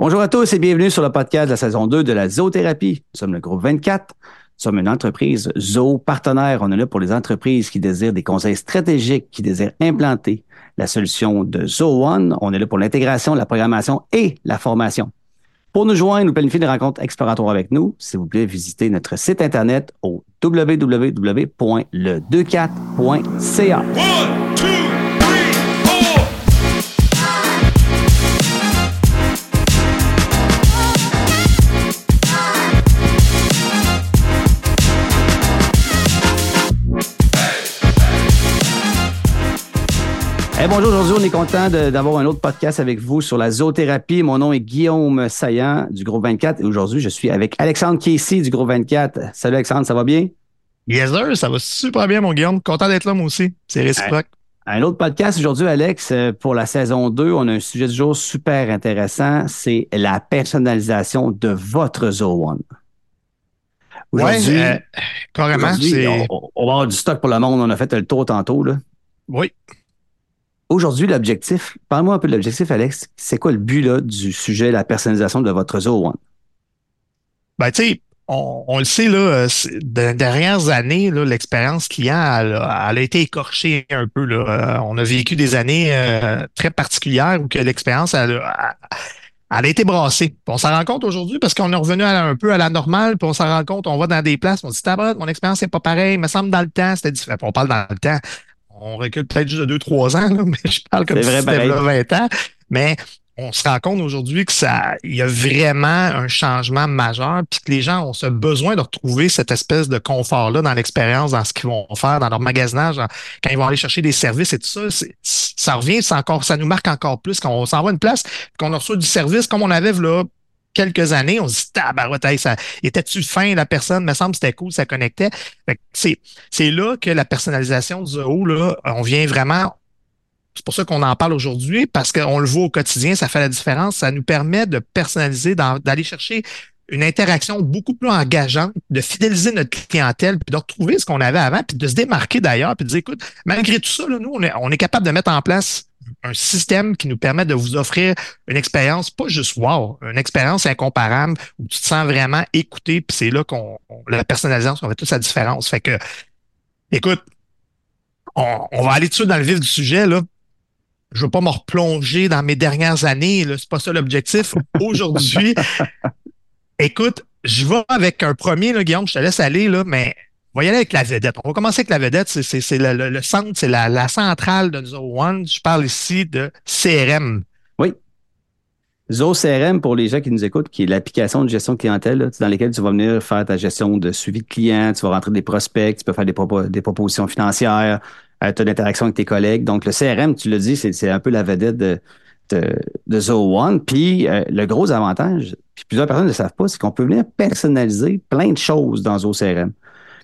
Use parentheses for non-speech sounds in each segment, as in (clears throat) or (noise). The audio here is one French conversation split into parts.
Bonjour à tous et bienvenue sur le podcast de la saison 2 de la zoothérapie. Nous sommes le groupe 24. Nous sommes une entreprise zoo partenaire. On est là pour les entreprises qui désirent des conseils stratégiques, qui désirent implanter la solution de Zoo One. On est là pour l'intégration, la programmation et la formation. Pour nous joindre ou planifier des rencontres exploratoires avec nous, s'il vous plaît, visitez notre site internet au www.le24.ca. bonjour, aujourd'hui, on est content d'avoir un autre podcast avec vous sur la zoothérapie. Mon nom est Guillaume Saillant du Groupe 24 et aujourd'hui, je suis avec Alexandre Casey du Groupe 24. Salut Alexandre, ça va bien? Yes, sir, ça va super bien, mon Guillaume. Content d'être là, moi aussi. C'est réciproque. Un, autre podcast aujourd'hui, Alex, euh, pour la saison 2. On a un sujet du jour super intéressant. C'est la personnalisation de votre Zoo One. Oui, euh, carrément. On, on, va avoir du stock pour le monde. On a fait le tour tantôt. Là. Oui. Aujourd'hui, l'objectif, parle-moi un peu de l'objectif, Alex. C'est quoi le but là, du sujet, la personnalisation de votre Zoo One? Ben, tu sais, on, le sait, là, dans les dernières années, l'expérience client, elle, a été écorchée un peu. Là. Euh, on a vécu des années euh, très particulières où que l'expérience, elle, a été brassée. on s'en rend compte aujourd'hui parce qu'on est revenu un peu à la normale, puis on s'en rend compte, on va dans des places, on se dit, mon expérience n'est pas pareille, il me semble dans le temps, c'était différent. On parle dans le temps on recule peut-être juste de 2-3 ans, (laughs) mais je parle comme si c'était 20 ans. Mais on se rend compte aujourd'hui que ça, il y a vraiment un changement majeur, puis que les gens ont ce besoin de retrouver cette espèce de confort-là dans l'expérience, dans ce qu'ils vont faire, dans leur magasinage, quand ils vont aller chercher des services et tout ça. Ça revient, encore, ça nous marque encore plus quand on s'en va une place, qu'on reçoit du service comme on avait là quelques années, on se dit, tabarouette, ça était-tu fin, la personne, me semble c'était cool, ça connectait. C'est, c'est là que la personnalisation du haut, là, on vient vraiment. C'est pour ça qu'on en parle aujourd'hui, parce qu'on le voit au quotidien, ça fait la différence. Ça nous permet de personnaliser, d'aller chercher une interaction beaucoup plus engageante, de fidéliser notre clientèle, puis de retrouver ce qu'on avait avant, puis de se démarquer d'ailleurs, puis de dire, écoute, malgré tout ça, là, nous, on est, on est capable de mettre en place un système qui nous permet de vous offrir une expérience, pas juste wow, une expérience incomparable où tu te sens vraiment écouté, puis c'est là qu'on la personnalisation fait toute sa différence. Fait que, écoute, on, va aller tout dans le vif du sujet, là. Je veux pas me replonger dans mes dernières années, là, c'est pas ça l'objectif. Aujourd'hui, (laughs) écoute, je vais avec un premier, là, Guillaume, je te laisse aller, là, mais on va y aller avec la vedette. On va commencer avec la vedette. C'est le, centre, c'est la, centrale de Zoho One. Je parle ici de CRM. Oui. Zoho CRM, pour les gens qui nous écoutent, qui est l'application de gestion clientèle, dans laquelle tu vas venir faire ta gestion de suivi de clients, tu vas rentrer des prospects, tu peux faire des, des propositions financières, euh, tu as l'interaction avec tes collègues. Donc, le CRM, tu le dis, c'est un peu la vedette de, de, One. Puis, euh, le gros avantage, puis plusieurs personnes ne le savent pas, c'est qu'on peut venir personnaliser plein de choses dans Zoho CRM.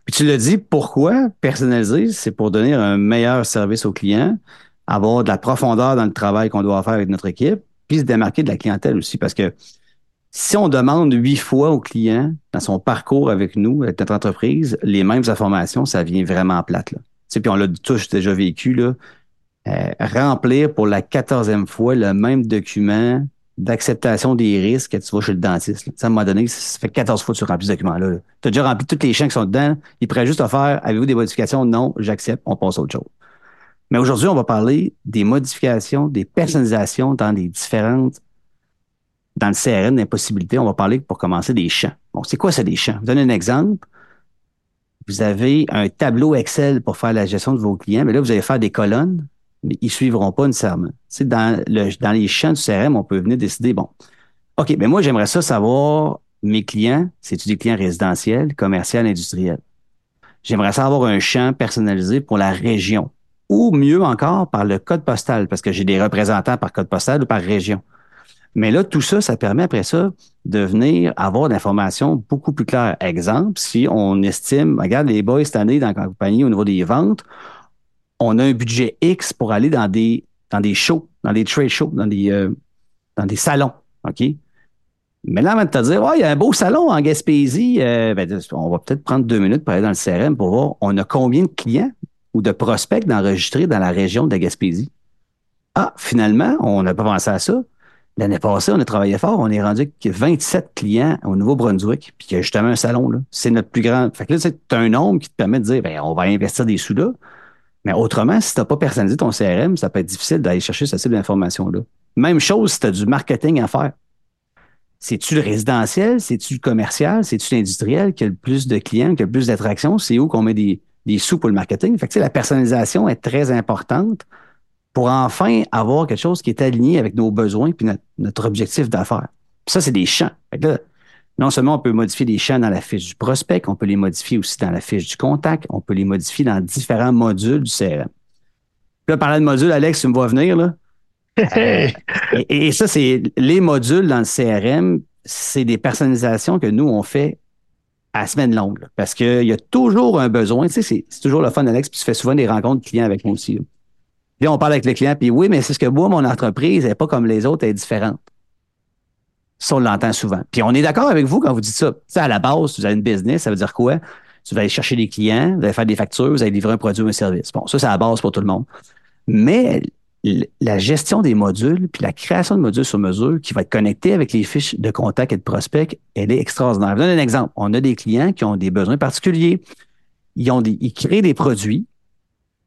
Puis tu l'as dit, pourquoi personnaliser? C'est pour donner un meilleur service aux clients, avoir de la profondeur dans le travail qu'on doit faire avec notre équipe, puis se démarquer de la clientèle aussi. Parce que si on demande huit fois au client dans son parcours avec nous, avec notre entreprise, les mêmes informations, ça vient vraiment plate. Là. Tu sais, puis on l'a tous déjà vécu, là. Euh, remplir pour la quatorzième fois le même document d'acceptation des risques que tu vas chez le dentiste. Ça, à un moment donné, ça fait 14 fois que tu remplis ce document-là. Tu as déjà rempli tous les champs qui sont dedans. Il pourrait juste te faire avez-vous des modifications? Non, j'accepte, on passe à autre chose. Mais aujourd'hui, on va parler des modifications, des personnalisations dans les différentes, dans le CRN, des possibilités. On va parler pour commencer des champs. Bon, c'est quoi ça des champs? Je vous donne un exemple. Vous avez un tableau Excel pour faire la gestion de vos clients, mais là, vous allez faire des colonnes mais ils suivront pas nécessairement. Tu dans, le, dans les champs du CRM, on peut venir décider, bon, OK, mais moi, j'aimerais ça savoir, mes clients, c'est-tu des clients résidentiels, commerciaux, industriels? J'aimerais ça avoir un champ personnalisé pour la région. Ou mieux encore, par le code postal, parce que j'ai des représentants par code postal ou par région. Mais là, tout ça, ça permet après ça de venir avoir l'information beaucoup plus claire. Exemple, si on estime, regarde les boys cette année dans la compagnie au niveau des ventes, on a un budget X pour aller dans des, dans des shows, dans des trade shows, dans des, euh, dans des salons. OK? Mais là, avant de te dire, oh, il y a un beau salon en Gaspésie, euh, ben, on va peut-être prendre deux minutes pour aller dans le CRM pour voir on a combien de clients ou de prospects d'enregistrer dans la région de la Gaspésie? Ah, finalement, on n'a pas pensé à ça. L'année passée, on a travaillé fort. On est rendu avec 27 clients au Nouveau-Brunswick, puis il y a justement un salon. C'est notre plus grand. Fait que là, as un nombre qui te permet de dire, ben, on va investir des sous là. Mais autrement, si tu n'as pas personnalisé ton CRM, ça peut être difficile d'aller chercher ce type d'information-là. Même chose si tu as du marketing à faire. C'est-tu le résidentiel? C'est-tu le commercial? C'est-tu l'industriel qui a le plus de clients, qui a le plus d'attractions? C'est où qu'on met des, des sous pour le marketing? Fait que, la personnalisation est très importante pour enfin avoir quelque chose qui est aligné avec nos besoins puis notre, objectif d'affaires. Ça, c'est des champs. Non seulement on peut modifier des champs dans la fiche du prospect, on peut les modifier aussi dans la fiche du contact, on peut les modifier dans différents modules du CRM. Puis là, parlant de modules, Alex, tu me vois venir, là. Euh, et, et, ça, c'est les modules dans le CRM, c'est des personnalisations que nous, on fait à semaine longue. parce qu'il y a toujours un besoin. Tu sais, c'est toujours le fun, Alex, puis tu fais souvent des rencontres clients avec moi aussi. Puis on parle avec le client, puis oui, mais c'est ce que moi, mon entreprise, elle n'est pas comme les autres, elle est différente. Ça, on l'entend souvent. Puis on est d'accord avec vous quand vous dites ça. Tu à la base, vous avez une business, ça veut dire quoi? Tu vas aller chercher des clients, vous allez faire des factures, vous allez livrer un produit ou un service. Bon, ça, c'est la base pour tout le monde. Mais la gestion des modules, puis la création de modules sur mesure qui va être connecté avec les fiches de contact et de prospect, elle est extraordinaire. Je vous donne un exemple. On a des clients qui ont des besoins particuliers. Ils, ont ils créent des produits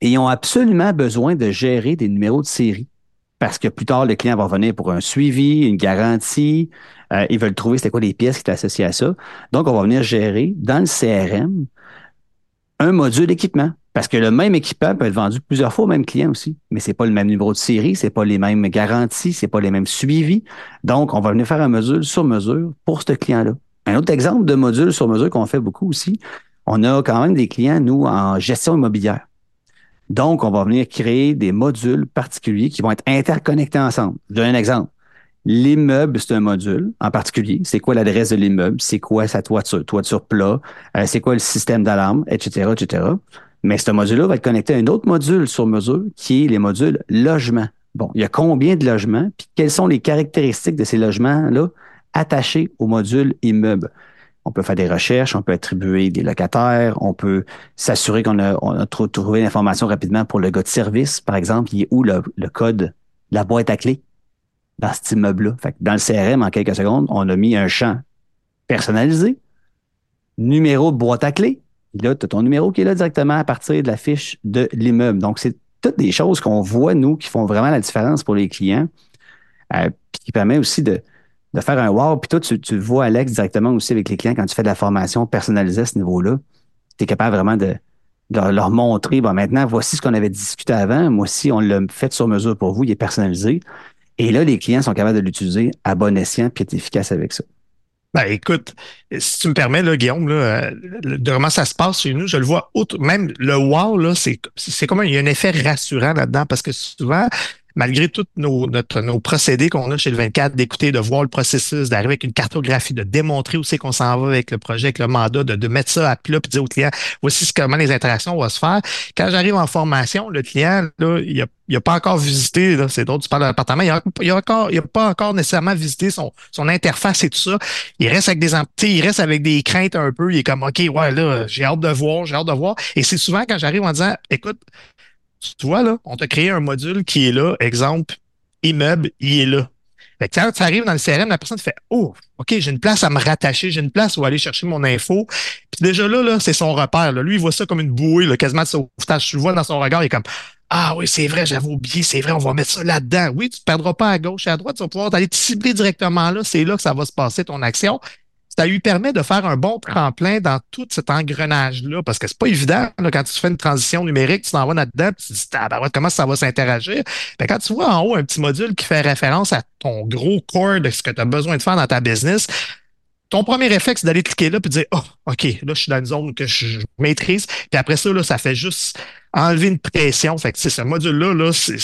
et ils ont absolument besoin de gérer des numéros de série parce que plus tard, le client va venir pour un suivi, une garantie. Euh, ils veulent trouver c'était quoi les pièces qui sont associées à ça. Donc, on va venir gérer dans le CRM un module équipement. Parce que le même équipement peut être vendu plusieurs fois au même client aussi, mais c'est pas le même numéro de série, c'est pas les mêmes garanties, c'est pas les mêmes suivis. Donc, on va venir faire un module sur mesure pour ce client-là. Un autre exemple de module sur mesure qu'on fait beaucoup aussi, on a quand même des clients, nous, en gestion immobilière. Donc, on va venir créer des modules particuliers qui vont être interconnectés ensemble. Je donne un exemple. L'immeuble, c'est un module en particulier. C'est quoi l'adresse de l'immeuble? C'est quoi sa toiture? Toiture plat? Euh, c'est quoi le système d'alarme? Etc., etc. Mais ce module-là va être connecté à un autre module sur mesure qui est les modules logement. Bon, il y a combien de logements? Puis quelles sont les caractéristiques de ces logements-là attachés au module immeuble? On peut faire des recherches, on peut attribuer des locataires, on peut s'assurer qu'on a, trouvé l'information rapidement pour le gars de service, par exemple, il est où le, code, la boîte à clé dans cet immeuble-là. dans le CRM, en quelques secondes, on a mis un champ personnalisé, numéro de boîte à clé. là, tu as ton numéro qui est là directement à partir de la fiche de l'immeuble. Donc, c'est toutes des choses qu'on voit, nous, qui font vraiment la différence pour les clients, euh, puis qui permet aussi de, de faire un wow. Puis toi, tu, vois, Alex, directement aussi avec les clients quand tu fais de la formation personnalisée à ce niveau-là. Tu es capable vraiment de, leur montrer, bon, maintenant, voici ce qu'on avait discuté avant. Moi aussi, on l'a fait sur mesure pour vous, il est personnalisé. Et là, les clients sont capables de l'utiliser à bon escient puis être efficaces avec ça. Ben, écoute, si tu me permets, Guillaume, là, de comment ça se passe chez nous, je le vois, même le wow, là, c'est, c'est comme il y a un effet rassurant là-dedans parce que souvent, malgré tous nos, nos procédés qu'on a chez le 24, d'écouter, de voir le processus, d'arriver avec une cartographie, de démontrer où c'est qu'on s'en va avec le projet, avec le mandat, de, de mettre ça à plat, puis dire au client, voici comment les interactions vont se faire. Quand j'arrive en formation, le client, là, il il n'a pas encore visité, c'est d'autres, tu parles de l'appartement, il n'a encore, il a pas encore nécessairement visité son, son interface et tout ça. Il reste avec des il reste avec des craintes un peu. Il est comme OK, ouais, là, j'ai hâte de voir, j'ai hâte de voir. Et c'est souvent quand j'arrive en disant Écoute, tu vois, là, on t'a créé un module qui est là, exemple, immeuble, il est là. Fait que quand tu arrives dans le CRM, la personne te fait Oh, OK, j'ai une place à me rattacher, j'ai une place où aller chercher mon info. Puis déjà là, là, c'est son repère. Là. Lui, il voit ça comme une bouée, quasiment de sauvetage. Tu le vois dans son regard, il est comme Ah oui, c'est vrai, j'avais oublié, c'est vrai, on va mettre ça là-dedans. Oui, tu ne perdras pas à gauche et à droite, tu vas pouvoir aller te cibler directement là. C'est là que ça va se passer, ton action ça lui permet de faire un bon tremplin dans tout cet engrenage-là, parce que c'est pas évident, là, quand tu fais une transition numérique, tu t'en vas là-dedans, tu te dis, ah, ben, comment ça va s'interagir? Ben, quand tu vois en haut un petit module qui fait référence à ton gros core de ce que tu as besoin de faire dans ta business, ton premier réflexe, c'est d'aller cliquer là et de dire, oh, OK, là, je suis dans une zone que je maîtrise. Puis après ça, là, ça fait juste enlever une pression. Fait que, ce module-là, là, c'est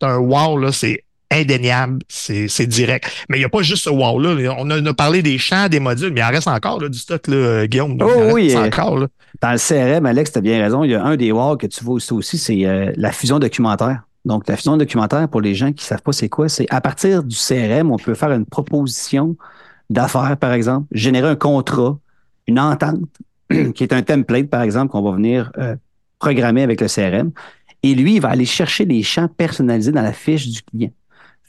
un wow, là, c'est indéniable, c'est direct. Mais il n'y a pas juste ce wow-là. On a, parlé des champs, des modules, mais il en reste encore là, du stock, là, Guillaume. Oh, oui, encore. Là. Dans le CRM, Alex, tu as bien raison. Il y a un des wow que tu vois aussi, c'est euh, la fusion documentaire. Donc, la fusion documentaire, pour les gens qui ne savent pas c'est quoi, c'est à partir du CRM, on peut faire une proposition d'affaires, par exemple, générer un contrat, une entente, (clears throat) qui est un template, par exemple, qu'on va venir euh, programmer avec le CRM. Et lui, il va aller chercher des champs personnalisés dans la fiche du client.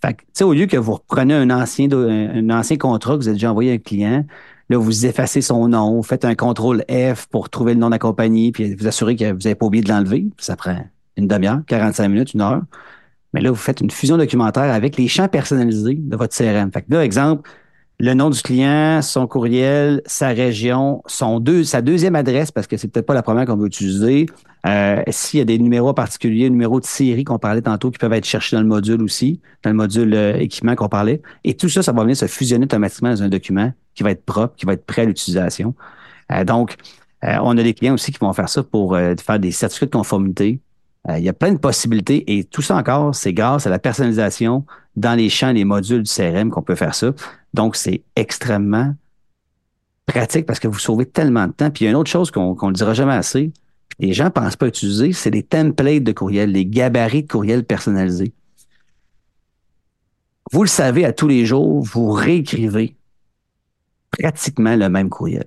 Fait que, au lieu que vous reprenez un ancien, un ancien contrat que vous avez déjà envoyé à un client, là, vous effacez son nom, vous faites un contrôle F pour trouver le nom de la compagnie, puis vous assurez que vous n'avez pas oublié de l'enlever. Ça prend une demi-heure, 45 minutes, une heure. Mais là, vous faites une fusion documentaire avec les champs personnalisés de votre CRM. Fait que là, exemple, le nom du client, son courriel, sa région, son deux, sa deuxième adresse, parce que c'est peut-être pas la première qu'on veut utiliser. Euh, S'il y a des numéros particuliers, numéros de série qu'on parlait tantôt, qui peuvent être cherchés dans le module aussi, dans le module euh, équipement qu'on parlait. Et tout ça, ça va venir se fusionner automatiquement dans un document qui va être propre, qui va être prêt à l'utilisation. Euh, donc, on a des clients aussi qui vont faire ça pour faire des certificats de conformité. il y a plein de possibilités et tout ça encore, c'est grâce à la personnalisation dans les champs, les modules du CRM qu'on peut faire ça. Donc, c'est extrêmement pratique parce que vous sauvez tellement de temps. Puis il y a une autre chose qu'on ne dira jamais assez, les gens ne pensent pas utiliser, c'est les templates de courriel, les gabarits de courriel personnalisés. Vous le savez, à tous les jours, vous réécrivez pratiquement le même courriel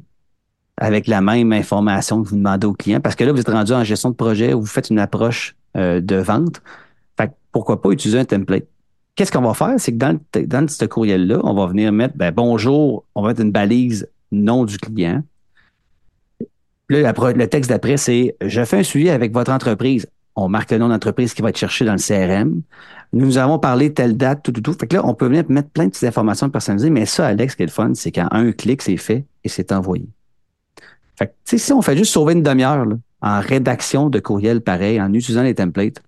avec la même information que vous demandez au client parce que là, vous êtes rendu en gestion de projet ou vous faites une approche euh, de vente. Fait pourquoi pas utiliser un template? Qu'est-ce qu'on va faire? C'est que dans, dans ce courriel-là, on va venir mettre ben, bonjour, on va mettre une balise nom du client. Le texte d'après, c'est Je fais un suivi avec votre entreprise. On marque le nom d'entreprise qui va être cherché dans le CRM. Nous avons parlé telle date, tout, tout, tout. Fait que là, on peut venir mettre plein de petites informations personnalisées, mais ça, Alex, ce qui est le fun, c'est qu'en un clic, c'est fait et c'est envoyé. Fait que, si on fait juste sauver une demi-heure en rédaction de courriel pareil, en utilisant les templates,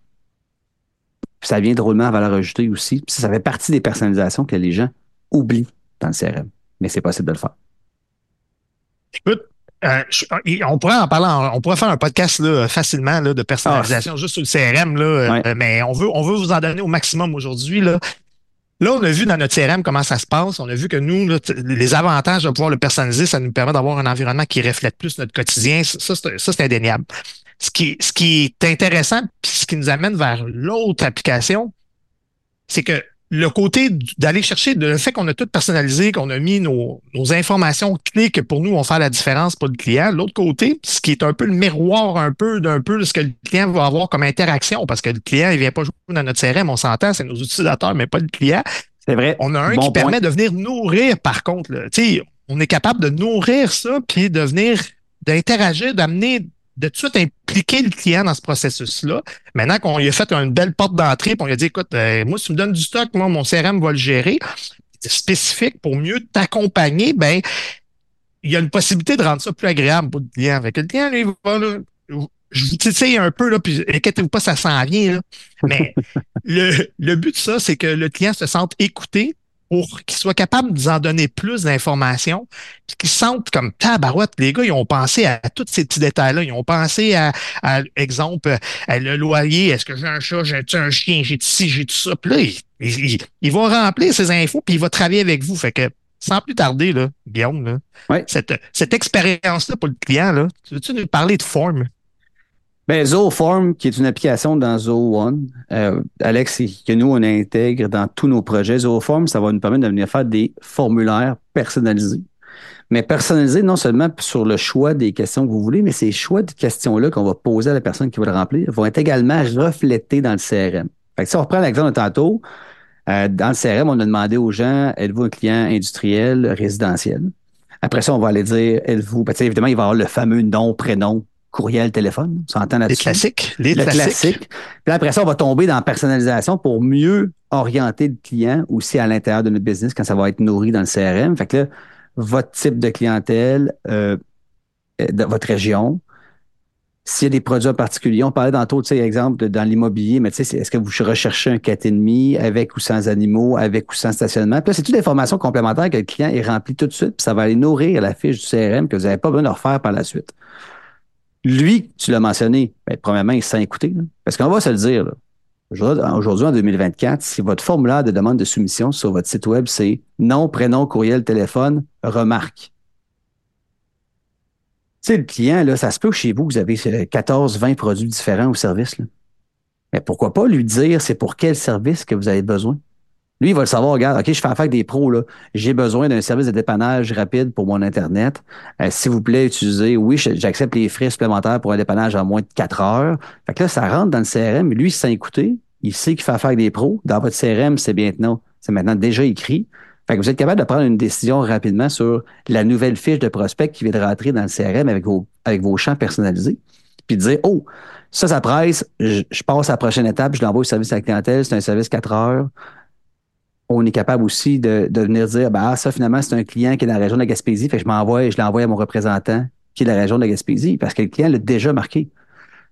ça vient drôlement à valeur ajoutée aussi. ça fait partie des personnalisations que les gens oublient dans le CRM. Mais c'est possible de le faire. Écoute, euh, on pourrait en parler, on pourrait faire un podcast là, facilement là, de personnalisation ah, juste sur le CRM, là, euh, mais on veut, on veut vous en donner au maximum aujourd'hui. Là. Là, on a vu dans notre CRM comment ça se passe. On a vu que nous, les avantages de pouvoir le personnaliser, ça nous permet d'avoir un environnement qui reflète plus notre quotidien. Ça, c'est indéniable. Ce qui, ce qui est intéressant, puis ce qui nous amène vers l'autre application, c'est que le côté d'aller chercher, le fait qu'on a tout personnalisé, qu'on a mis nos, informations clés que pour nous vont faire la différence pour le client. L'autre côté, ce qui est un peu le miroir un peu d'un peu de ce que le client va avoir comme interaction, parce que le client, il vient pas jouer dans notre CRM, on s'entend, c'est nos utilisateurs, mais pas le client. C'est vrai. On a un qui permet de venir nourrir, par contre. sais, on est capable de nourrir ça, puis de venir d'interagir, d'amener de tout de suite impliquer le client dans ce processus-là. Maintenant qu'on lui a fait une belle porte d'entrée, on lui a dit, écoute, euh, moi, si tu me donnes du stock, moi, mon CRM va le gérer. C'est spécifique pour mieux t'accompagner, ben, il y a une possibilité de rendre ça plus agréable pour le client. Avec le client, lui, va, là, je vous titille un peu, là, puis inquiétez-vous pas, ça s'en vient, là. Mais (laughs) le, le but de ça, c'est que le client se sente écouté, pour qu'ils soient capables de nous en donner plus d'informations, puis qu'ils sentent comme tabarouette. Les gars, ils ont pensé à, tous ces petits détails-là. Ils ont pensé à, à exemple, à le loyer. Est-ce que j'ai un chat, j'ai un chien, j'ai ci, j'ai tout ça? Puis là, ils, vont remplir ces infos, puis ils vont travailler avec vous. Fait que sans plus tarder, là, Guillaume, là, cette, cette expérience-là pour le client, là, veux-tu nous parler de forme? Ben, Zooform, qui est une application dans Zoo One, euh, Alex, que nous, on intègre dans tous nos projets. Zooform, ça va nous permettre de venir faire des formulaires personnalisés. Mais personnalisés non seulement sur le choix des questions que vous voulez, mais ces choix de questions-là qu'on va poser à la personne qui va le remplir vont être également reflétés dans le CRM. Fait que si on reprend l'exemple de tantôt, euh, dans le CRM, on a demandé aux gens, êtes-vous un client industriel, résidentiel? Après ça, on va aller dire, êtes-vous, ben, évidemment, il va y avoir le fameux nom, prénom, courriel, téléphone. On s'entend là-dessus? Les classiques. Les classiques. Puis après ça, on va tomber dans la personnalisation pour mieux orienter le client aussi à l'intérieur de notre business quand ça va être nourri dans le CRM. Fait que là, votre type de clientèle, euh, de votre région, s'il y a des produits en particulier, on parlait tantôt, tu sais, exemple, dans l'immobilier, mais tu sais, est-ce que vous recherchez un 4,5 avec ou sans animaux, avec ou sans stationnement? Puis là, c'est toute l'information complémentaire que le client est rempli tout de suite, puis ça va aller nourrir la fiche du CRM que vous n'avez pas besoin de refaire par la suite. Lui, tu l'as mentionné, ben, premièrement, il s'est écouté. Parce qu'on va se le dire, aujourd'hui, en 2024, si votre formulaire de demande de soumission sur votre site web, c'est nom, prénom, courriel, téléphone, remarque. Tu sais, le client, là, ça se peut que chez vous, vous avez 14, 20 produits différents au service. Mais pourquoi pas lui dire c'est pour quel service que vous avez besoin? Lui, il va le savoir, regarde, OK, je fais affaire avec des pros, là. J'ai besoin d'un service de dépannage rapide pour mon Internet. Euh, s'il vous plaît, utilisez, oui, j'accepte les frais supplémentaires pour un dépannage en moins de 4 heures. Fait que là, ça rentre dans le CRM, lui, s'est écouté, il sait qu'il fait affaire avec des pros. Dans votre CRM, c'est maintenant, déjà écrit. Fait que vous êtes capable de prendre une décision rapidement sur la nouvelle fiche de prospect qui vient de rentrer dans le CRM avec vos, avec vos champs personnalisés. Puis de dire, oh, ça, ça presse, je, passe à la prochaine étape, je l'envoie au service à la clientèle, c'est un service 4 heures. On est capable aussi de, venir dire, bah, ça, finalement, c'est un client qui est dans la région de la Gaspésie, fait je m'envoie, je l'envoie à mon représentant qui est de la région de la Gaspésie, parce que le client l'a déjà marqué.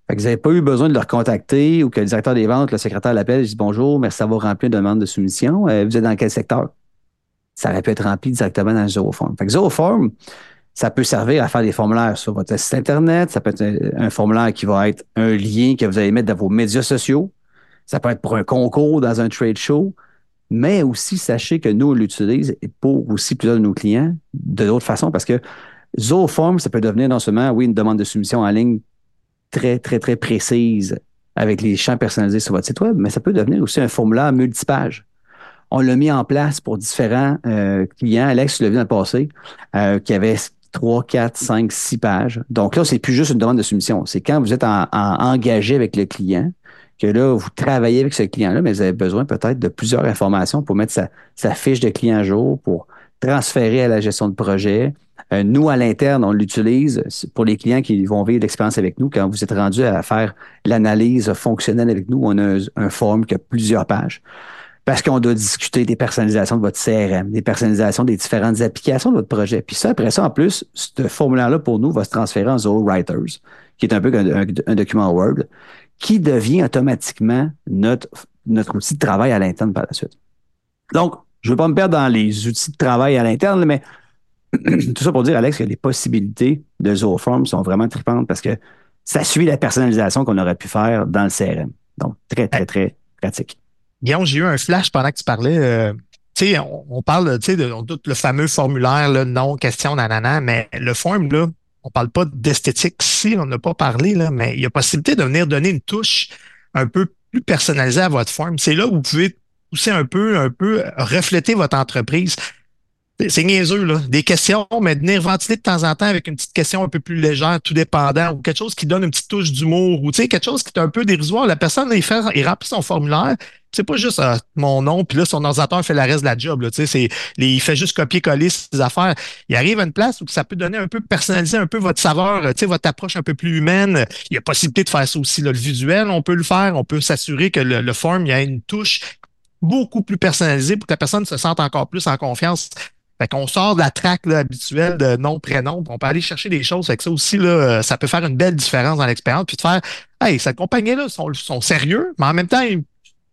Fait que vous n'avez pas eu besoin de le recontacter ou que le directeur des ventes, le secrétaire l'appelle et dit bonjour, merci d'avoir rempli une demande de soumission. Euh, vous êtes dans quel secteur? Ça aurait pu être rempli directement dans Zooform. Fait que Zooform, ça peut servir à faire des formulaires sur votre site Internet. Ça peut être un, formulaire qui va être un lien que vous allez mettre dans vos médias sociaux. Ça peut être pour un concours dans un trade show. Mais aussi, sachez que nous, on l'utilise pour aussi plusieurs de nos clients de d'autres façons parce que Zooform, ça peut devenir non seulement, oui, une demande de soumission en ligne très, très, très précise avec les champs personnalisés sur votre site web, mais ça peut devenir aussi un formulaire multipage. On l'a mis en place pour différents euh, clients. Alex, tu l'as vu dans le passé, euh, qui avait 3, 4, 5, 6 pages. Donc là, c'est plus juste une demande de soumission. C'est quand vous êtes en, engagé avec le client, que là, vous travaillez avec ce client-là, mais vous avez besoin peut-être de plusieurs informations pour mettre sa, fiche de client à jour, pour transférer à la gestion de projet, euh, nous, à l'interne, on l'utilise pour les clients qui vont vivre l'expérience avec nous. Quand vous êtes rendu à faire l'analyse fonctionnelle avec nous, on a un, form qui a plusieurs pages. Parce qu'on doit discuter des personnalisations de votre CRM, des personnalisations des différentes applications de votre projet. Puis ça, après ça, en plus, ce formulaire-là, pour nous, va se transférer en Zoho Writers, qui est un peu un, un, document Word, qui devient automatiquement notre, outil de travail à l'interne par la suite. Donc, je ne veux pas me perdre dans les outils de travail à l'interne, mais (clears throat) tout ça pour dire, Alex, que les possibilités de Zooform sont vraiment tripantes parce que ça suit la personnalisation qu'on aurait pu faire dans le CRM. Donc, très, très, très pratique. Guillaume, j'ai eu un flash pendant que tu parlais. Euh, tu sais, on, parle, tu sais, de, le fameux formulaire, non, question, nanana, mais le form, là, on parle pas d'esthétique ici, on n'a pas parlé, là, mais il y a possibilité de venir donner une touche un peu plus personnalisée à votre form. C'est là où vous pouvez pousser un peu, un peu refléter votre entreprise. C'est niaiseux, là. Des questions, mais venir ventiler de temps en temps avec une petite question un peu plus légère, tout dépendant, ou quelque chose qui donne une petite touche d'humour, ou tu sais, quelque chose qui est un peu dérisoire. La personne, il, fait, il remplit son formulaire. C'est pas juste euh, mon nom, puis là, son ordinateur fait la reste de la job. Là, c'est, il fait juste copier-coller ses affaires. Il arrive à une place où ça peut donner un peu, personnaliser un peu votre saveur, votre approche un peu plus humaine. Il y a possibilité de faire ça aussi. Là, le visuel, on peut le faire. On peut s'assurer que le, le form, il y a une touche beaucoup plus personnalisée pour que la personne se sente encore plus en confiance fait qu'on sort de la traque habituelle de nom, prénom, on peut aller chercher des choses. Fait que ça aussi, là, euh, ça peut faire une belle différence dans l'expérience. Puis de faire Hey, cette compagnie-là sont, sont sérieux, mais en même temps, ils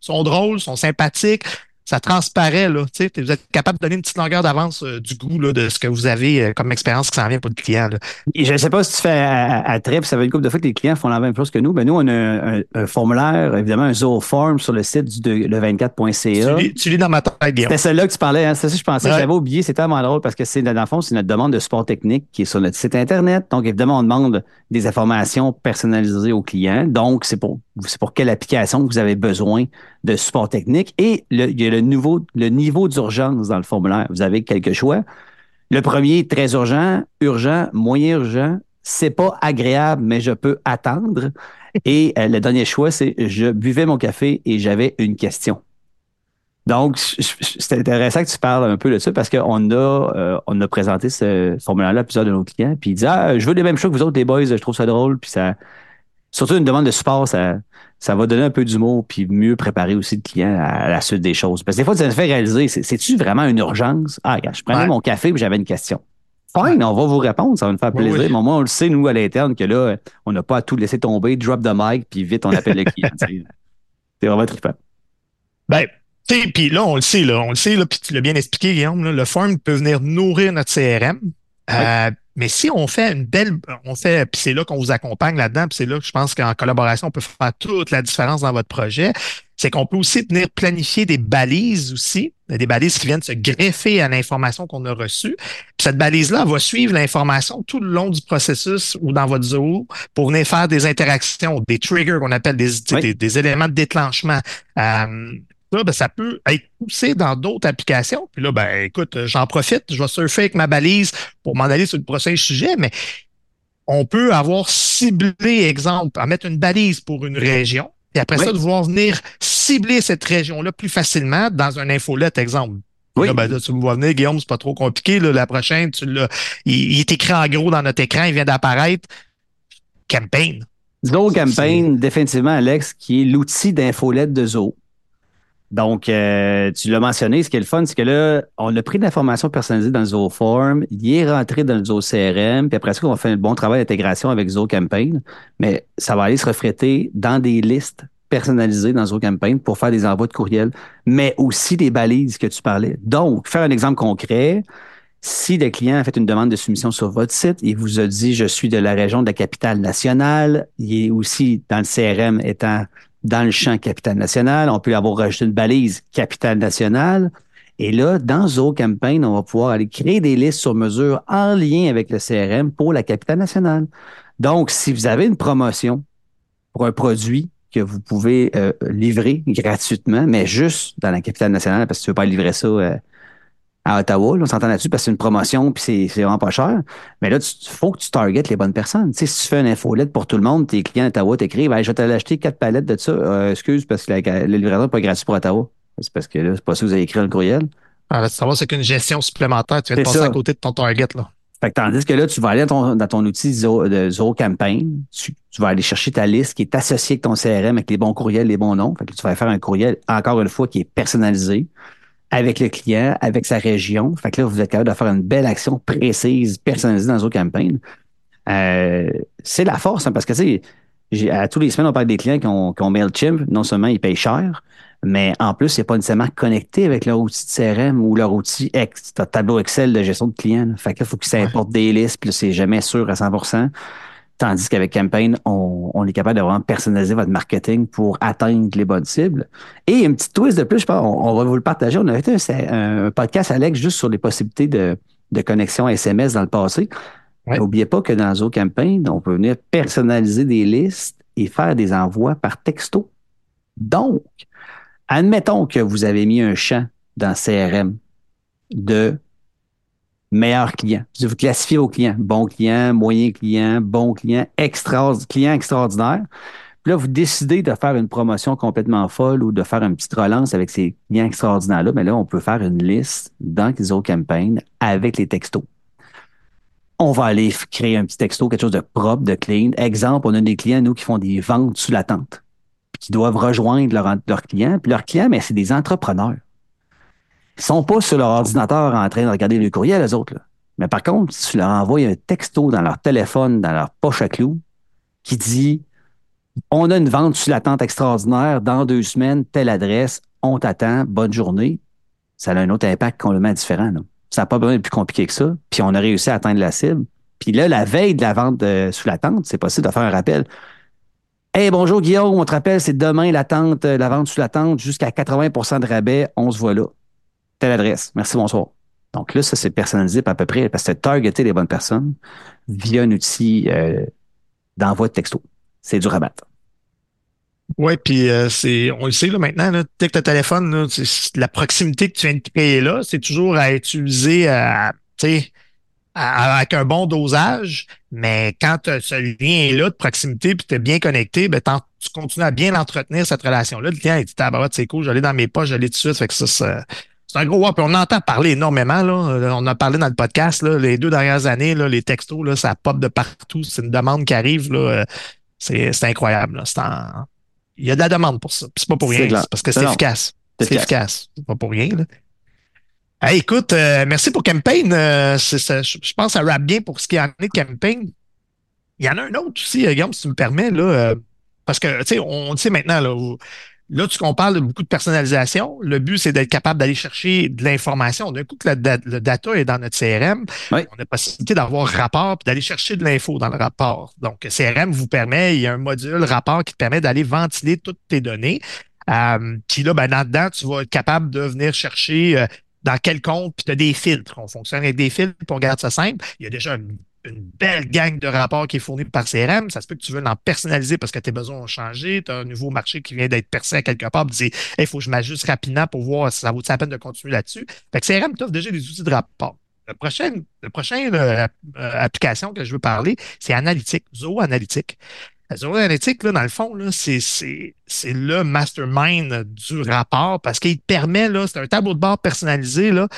sont drôles, sont sympathiques ça transparaît. Là, vous êtes capable de donner une petite longueur d'avance euh, du goût là, de ce que vous avez euh, comme expérience qui s'en vient pour le client. Là. je ne sais pas si tu fais à, à, Trip, ça fait une couple de fois que les clients font la même chose que nous. Mais nous, on a un, formulaire, évidemment, un Zooform sur le site du le24.ca. Tu, tu lis dans ma tête, C'était celle-là que tu parlais, hein? c'est ça que je pensais. J'avais oublié, c'est tellement drôle parce que c'est, dans le fond, c'est notre demande de support technique qui est sur notre site Internet. Donc, évidemment, on demande des informations personnalisées aux clients. Donc, c'est pour, c'est pour quelle application vous avez besoin de support technique. Et le, il y a le, nouveau, le niveau d'urgence dans le formulaire. Vous avez quelques choix. Le premier, très urgent, urgent, moyen urgent. C'est pas agréable, mais je peux attendre. Et euh, le dernier choix, c'est je buvais mon café et j'avais une question. Donc, c'est intéressant que tu parles un peu de ça parce qu'on a, euh, on a présenté ce formulaire-là à plusieurs de nos clients. Puis ils disent Ah, je veux les mêmes choses que vous autres, les boys, je trouve ça drôle. Puis ça, surtout une demande de support, ça, ça va donner un peu d'humour puis mieux préparer aussi le client à la suite des choses. Parce que des fois, ça me fait réaliser, c'est-tu vraiment une urgence? Ah, regarde, je prenais mon café et j'avais une question. Fine, on va vous répondre, ça va nous faire plaisir. Mais moi, on le sait, nous, à l'interne, que là, on n'a pas à tout laisser tomber, drop the mic, puis vite, on appelle le client. c'est vraiment trippant. Ben, tu sais, puis là, on le sait, là, on le sait, là, puis tu l'as bien expliqué, Guillaume, là, le form peut venir nourrir notre CRM. Euh, mais si on fait une belle, on fait, puis c'est là qu'on vous accompagne là-dedans, puis c'est là que je pense qu'en collaboration, on peut faire toute la différence dans votre projet, c'est qu'on peut aussi venir planifier des balises aussi, des balises qui viennent se greffer à l'information qu'on a reçue. Puis cette balise-là va suivre l'information tout le long du processus ou dans votre zoo pour venir faire des interactions, des triggers qu'on appelle des, des, éléments de déclenchement. Euh, Là, ben, ça peut être poussé dans d'autres applications. Puis là, ben, écoute, j'en profite, je vais surfer avec ma balise pour m'en aller sur le prochain sujet, mais on peut avoir ciblé, exemple, à mettre une balise pour une région, Et après Oui. ça, de vouloir venir cibler cette région-là plus facilement dans un infolette, exemple. Oui. Là, ben, là, tu me vois venir, Guillaume, c'est pas trop compliqué. là. la prochaine, tu l'as. Il, il est écrit en gros dans notre écran, il vient d'apparaître. Campaign. Zoho Campaign, définitivement, Alex, qui est l'outil d'infolette de Zoho. Donc, euh, tu l'as mentionné, ce qui est le fun, c'est que là, on a pris de l'information personnalisée dans le Zoho Form, il est rentré dans le Zoho CRM, puis après ça, on fait un bon travail d'intégration avec Zoho Campaign, mais ça va aller se refléter dans des listes personnalisées dans Zoho Campaign pour faire des envois de courriel, mais aussi des balises que tu parlais. Donc, faire un exemple concret, si le client a fait une demande de soumission sur votre site, il vous a dit je suis de la région de la capitale nationale, il est aussi dans le CRM étant dans le champ capitale nationale, on peut avoir rajouté une balise capitale nationale. Et là, dans Zoho Campaign, on va pouvoir aller créer des listes sur mesure en lien avec le CRM pour la capitale nationale. Donc, si vous avez une promotion pour un produit que vous pouvez euh, livrer gratuitement, mais juste dans la capitale nationale, parce que tu ne veux pas livrer ça euh, à Ottawa, là, on s'entend là-dessus parce que c'est une promotion puis c'est c'est vraiment pas cher. Mais là, il faut que tu targetes les bonnes personnes. Tu sais, si tu fais une infolette pour tout le monde, tes clients à Ottawa t'écrivent hey, Je vais t'aller acheter quatre palettes de ça. Euh, excuse, parce que la, la livraison n'est pas gratuite pour Ottawa. C'est parce que là, c'est pas ça que vous avez écrit dans le courriel. Alors, tu savoir, c'est qu'une gestion supplémentaire. Tu de C'est passer ça. à côté de ton target. Là. Fait que tandis que là, tu vas aller dans ton, dans ton outil de Campaign, tu, tu vas aller chercher ta liste qui est associée avec ton CRM, avec les bons courriels, les bons noms. Fait que tu vas faire un courriel, encore une fois, qui est personnalisé avec le client, avec sa région. Fait que là, vous êtes capable de faire une belle action précise, personnalisée dans Zoho Campaign. Euh, c'est la force, hein, parce que, tu sais, à tous les semaines, on parle des clients qui ont, qui ont MailChimp. Non seulement ils payent cher, mais en plus, c'est pas nécessairement connecté avec leur outil de CRM ou leur outil X, ta- tableau Excel de gestion de clients. Fait que là, faut qu'ils s'importent des listes, puis c'est jamais sûr à 100 Tandis qu'avec Campaign, on, on est capable de vraiment personnaliser votre marketing pour atteindre les bonnes cibles. Et une petite twist de plus, je pense, on, on va vous le partager. On a fait un, un podcast, Alex, juste sur les possibilités de, de connexion SMS dans le passé. Ouais. N'oubliez pas que dans Zoho Campaign, on peut venir personnaliser des listes et faire des envois par texto. Donc, admettons que vous avez mis un champ dans CRM de meilleurs clients. Vous classifiez vos clients. Bon client, moyen client, bon client, extra, client extraordinaire. Puis là, vous décidez de faire une promotion complètement folle ou de faire une petite relance avec ces clients extraordinaires-là. Mais là, on peut faire une liste dans Zoho Campaign avec les textos. On va aller créer un petit texto, quelque chose de propre, de clean. Exemple, on a des clients, nous, qui font des ventes sous la tente, puis qui doivent rejoindre leurs leur clients. Puis leurs clients, mais c'est des entrepreneurs. Ils sont pas sur leur ordinateur en train de regarder le courriel, les autres. Mais par contre, si tu leur envoies un texto dans leur téléphone, dans leur poche à clous, qui dit On a une vente sous la tente extraordinaire dans deux semaines, telle adresse, on t'attend, bonne journée, ça a un autre impact complètement différent. Ça n'a pas besoin d'être plus compliqué que ça. Puis on a réussi à atteindre la cible. Puis là, la veille de la vente euh, sous la tente, c'est possible de faire un rappel. Hey, bonjour Guillaume, on te rappelle, c'est demain la tente, euh, la vente sous la tente, jusqu'à 80% de rabais, on se voit là. Telle adresse. Merci, bonsoir. Donc là, ça, c'est personnalisé à peu près parce que c'est targeter les bonnes personnes via un outil euh, d'envoi de texto. C'est du rabat. Oui, puis euh, c'est, on le sait là maintenant, là, dès que tu téléphone, la proximité que tu viens de créer là, c'est toujours à utiliser avec un bon dosage, mais quand ce lien-là de proximité puis tu es bien connecté, ben, tu continues à bien entretenir cette relation-là. Le client, il dit, ah, bah, c'est cool, j'allais dans mes poches, j'allais tout de suite. Fait que ça, c'est c'est un gros. Puis on entend parler énormément, là. Euh, On a parlé dans le podcast, là, les deux dernières années, là, les textos, là, ça pop de partout. C'est une demande qui arrive, là. euh, C'est c'est incroyable, là. C'est en- Il y a de la demande pour ça. Puis c'est pas pour rien. C'est parce que c'est Non, efficace. C'est C'est efficace. C'est pas pour rien, là. Hey, écoute, euh, merci pour Campaign. Euh, c'est ça, je, je pense que ça rappe bien pour ce qui en est de Campaign. Il y en a un autre aussi, Guillaume, si tu me permets, là, euh, parce que, tu sais, on, on le sait maintenant, là, où- là, tu qu'on parle de beaucoup de personnalisation. Le but, c'est d'être capable d'aller chercher de l'information. D'un coup que le, da- le data est dans notre CRM, Oui. on a la possibilité d'avoir rapport puis d'aller chercher de l'info dans le rapport. Donc, CRM vous permet, il y a un module rapport qui te permet d'aller ventiler toutes tes données. Euh, puis là, ben, là-dedans, tu vas être capable de venir chercher euh, dans quel compte, puis tu as des filtres. On fonctionne avec des filtres pour garder ça simple. Il y a déjà une, une belle gang de rapports qui est fournie par CRM. Ça se peut que tu veux l'en personnaliser parce que tes besoins ont changé. Tu as un nouveau marché qui vient d'être percé à quelque part. Tu dis, il faut que je m'ajuste rapidement pour voir si ça vaut la peine de continuer là-dessus. Fait que CRM t'offre déjà des outils de rapport. Le prochain, le prochain euh, euh, application que je veux parler, c'est Analytique, Zoho Analytique. Zoho Analytics, là, dans le fond, c'est le mastermind du rapport parce qu'il te permet, là, c'est un tableau de bord personnalisé, là,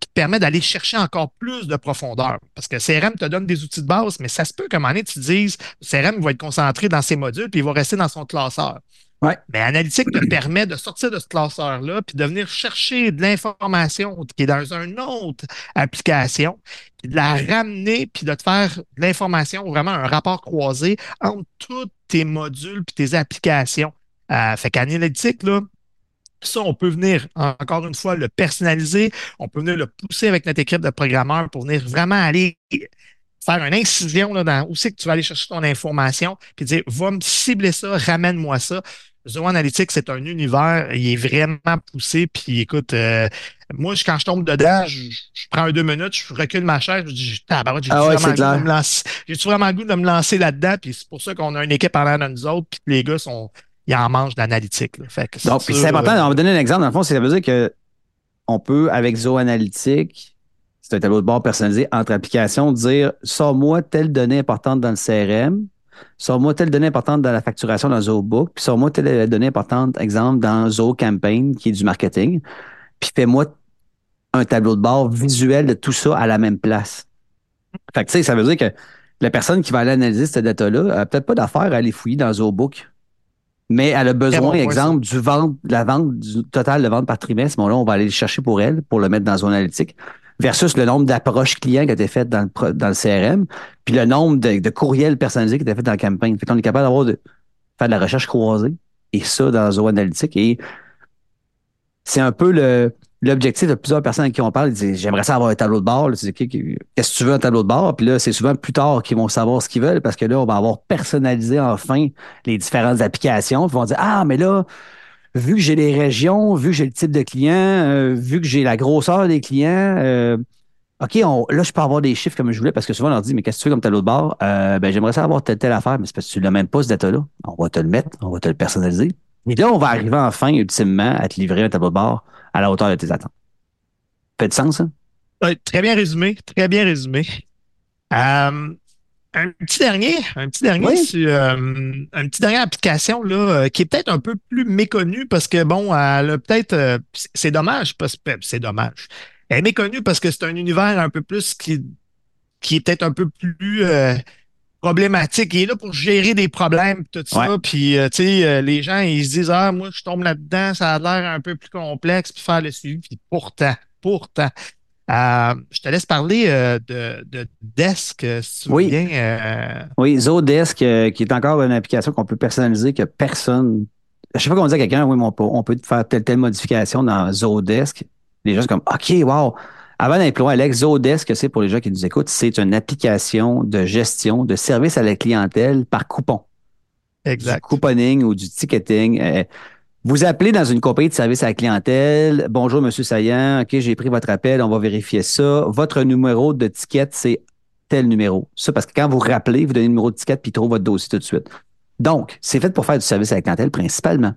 qui te permet d'aller chercher encore plus de profondeur. Parce que CRM te donne des outils de base, mais ça se peut qu'à un moment donné, tu te dises, CRM va être concentré dans ses modules, puis il va rester dans son classeur. Ouais. Mais Analytique te permet de sortir de ce classeur-là, puis de venir chercher de l'information qui est dans une autre application, puis de la ramener, puis de te faire de l'information, vraiment un rapport croisé entre tous tes modules puis tes applications. Euh, fait qu'Analytique, là, ça, on peut venir, encore une fois, le personnaliser. On peut venir le pousser avec notre équipe de programmeurs pour venir vraiment aller faire une incision là, dans où c'est que tu vas aller chercher ton information, puis dire, va me cibler ça, ramène-moi ça. Zoho Analytics, c'est un univers, il est vraiment poussé. Puis écoute, euh, moi, quand je tombe dedans, je, prends un deux minutes, je recule ma chaise, je dis, j'ai ah vraiment, le goût J'ai-tu vraiment le goût de me lancer là-dedans? Puis c'est pour ça qu'on a une équipe en l'air de nous autres, puis les gars sont, ils en mangent d'analytique. Donc, c'est important, on va donner un exemple. Dans le fond, ça veut dire que on peut, avec Zoho Analytics, c'est un tableau de bord personnalisé entre applications, dire, sors-moi telle donnée importante dans le CRM, Sors-moi telle donnée importante dans la facturation dans ZooBook, puis sors-moi telle donnée importante, exemple, dans Zoo Campaign, qui est du marketing, puis fais-moi un tableau de bord visuel de tout ça à la même place. Fait que, ça veut dire que la personne qui va aller analyser cette data-là n'a peut-être pas d'affaire à aller fouiller dans ZooBook. Mais elle a besoin, exemple, du vente, la vente du total de vente par trimestre. Bon, là, on va aller le chercher pour elle, pour le mettre dans Zone Analytique versus le nombre d'approches clients qui a été faites dans le, dans le CRM, puis le nombre de, courriels personnalisés qui a été fait dans la campagne. Fait qu'on est capable d'avoir de faire de la recherche croisée et ça dans Zoho Analytics. Et c'est un peu le, l'objectif de plusieurs personnes avec qui on parle. Disent J'aimerais ça avoir un tableau de bord. Qu'est-ce que tu veux un tableau de bord? Puis là, c'est souvent plus tard qu'ils vont savoir ce qu'ils veulent parce que là, on va avoir personnalisé enfin les différentes applications. Ils vont dire Ah, mais là, vu que j'ai les régions, vu que j'ai le type de client, euh, vu que j'ai la grosseur des clients, euh, OK, là, je peux avoir des chiffres comme je voulais parce que souvent, on leur dit, mais qu'est-ce que tu fais comme tableau de bord? Euh, ben, j'aimerais ça avoir telle, telle affaire, mais c'est parce que tu l'as même pas, ce data-là. On va te le mettre, on va te le personnaliser. Et là, on va arriver enfin, ultimement, à te livrer un tableau de bord à la hauteur de tes attentes. Fait de sens, ça? Oui, très bien résumé, très bien résumé. Un petit dernier, un petit dernier sur euh, une petite dernière application là, euh, qui est peut-être un peu plus méconnue parce que bon, elle a peut-être euh, c'est dommage parce que c'est dommage. Elle est méconnue parce que c'est un univers un peu plus qui, qui est peut-être un peu plus problématique. Il est là pour gérer des problèmes, tout ça. Puis, tu sais, les gens, ils se disent, ah, moi, je tombe là-dedans, ça a l'air un peu plus complexe, puis faire le suivi. Puis pourtant, pourtant, euh, je te laisse parler euh, de, de, Desk, si tu oui. veux bien. Oui, Zodesk, qui est encore une application qu'on peut personnaliser que personne. Je sais pas comment dire à quelqu'un, oui, mais on peut, on peut faire telle, telle modification dans Zodesk. Les gens sont comme, OK, wow. Avant d'aller Alex, Zodesk, c'est pour les gens qui nous écoutent, c'est une application de gestion de service à la clientèle par coupon. Exact. Du couponing ou du ticketing. Euh, vous appelez dans une compagnie de service à la clientèle. Bonjour, Monsieur Saillant. OK, j'ai pris votre appel. On va vérifier ça. Votre numéro de ticket, c'est tel numéro. Ça, parce que quand vous rappelez, vous donnez le numéro de ticket puis il trouve votre dossier tout de suite. Donc, c'est fait pour faire du service à la clientèle principalement.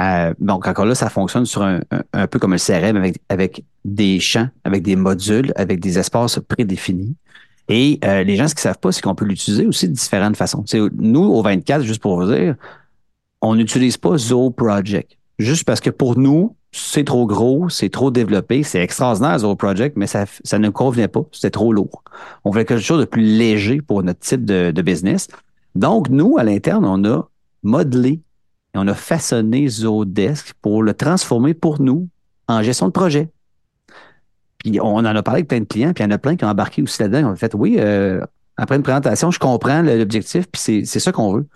Euh, donc, encore là, ça fonctionne sur un, un, peu comme un CRM avec, avec des champs, avec des modules, avec des espaces prédéfinis. Et euh, les gens, ce qu'ils savent pas, c'est qu'on peut l'utiliser aussi de différentes façons. nous, au 24, juste pour vous dire, on n'utilise pas Zoho Project. Juste parce que pour nous, c'est trop gros, c'est trop développé, c'est extraordinaire Zoho Project, mais ça, ça ne convenait pas, c'était trop lourd. On voulait quelque chose de plus léger pour notre type de, business. Donc, nous, à l'interne, on a modelé et on a façonné Zodesk pour le transformer pour nous en gestion de projet. Puis on en a parlé avec plein de clients, puis il y en a plein qui ont embarqué aussi là-dedans. On a fait, oui, euh, après une présentation, je comprends l'objectif, puis c'est ça qu'on veut.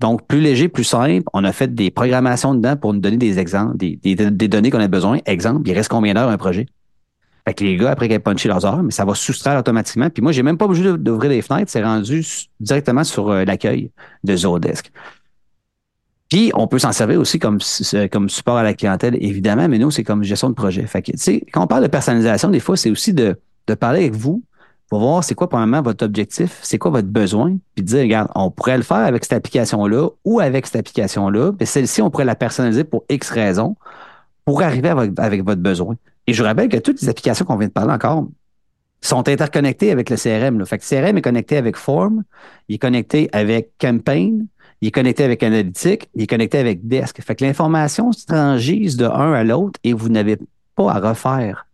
Donc, plus léger, plus simple. On a fait des programmations dedans pour nous donner des exemples, des, données qu'on a besoin. Exemple, il reste combien d'heures un projet? Fait que les gars, après qu'ils aient punché leurs heures, mais ça va soustraire automatiquement. Puis moi, j'ai même pas obligé d'ouvrir les fenêtres. C'est rendu directement sur euh, l'accueil de Zodesk. Puis, on peut s'en servir aussi comme, comme support à la clientèle, évidemment, mais nous, c'est comme gestion de projet. Fait que, quand on parle de personnalisation, des fois, c'est aussi de, de parler avec vous, pour voir c'est quoi, premièrement, votre objectif, c'est quoi votre besoin, puis dire, regarde, on pourrait le faire avec cette application-là ou avec cette application-là, mais celle-ci, on pourrait la personnaliser pour X raisons pour arriver avec, votre besoin. Et je vous rappelle que toutes les applications qu'on vient de parler encore sont interconnectées avec le CRM. Là. Fait que CRM est connecté avec Form, il est connecté avec Campaign, il est connecté avec Analytics, il est connecté avec Desk. Fait que l'information se transgise de un à l'autre et vous n'avez pas à refaire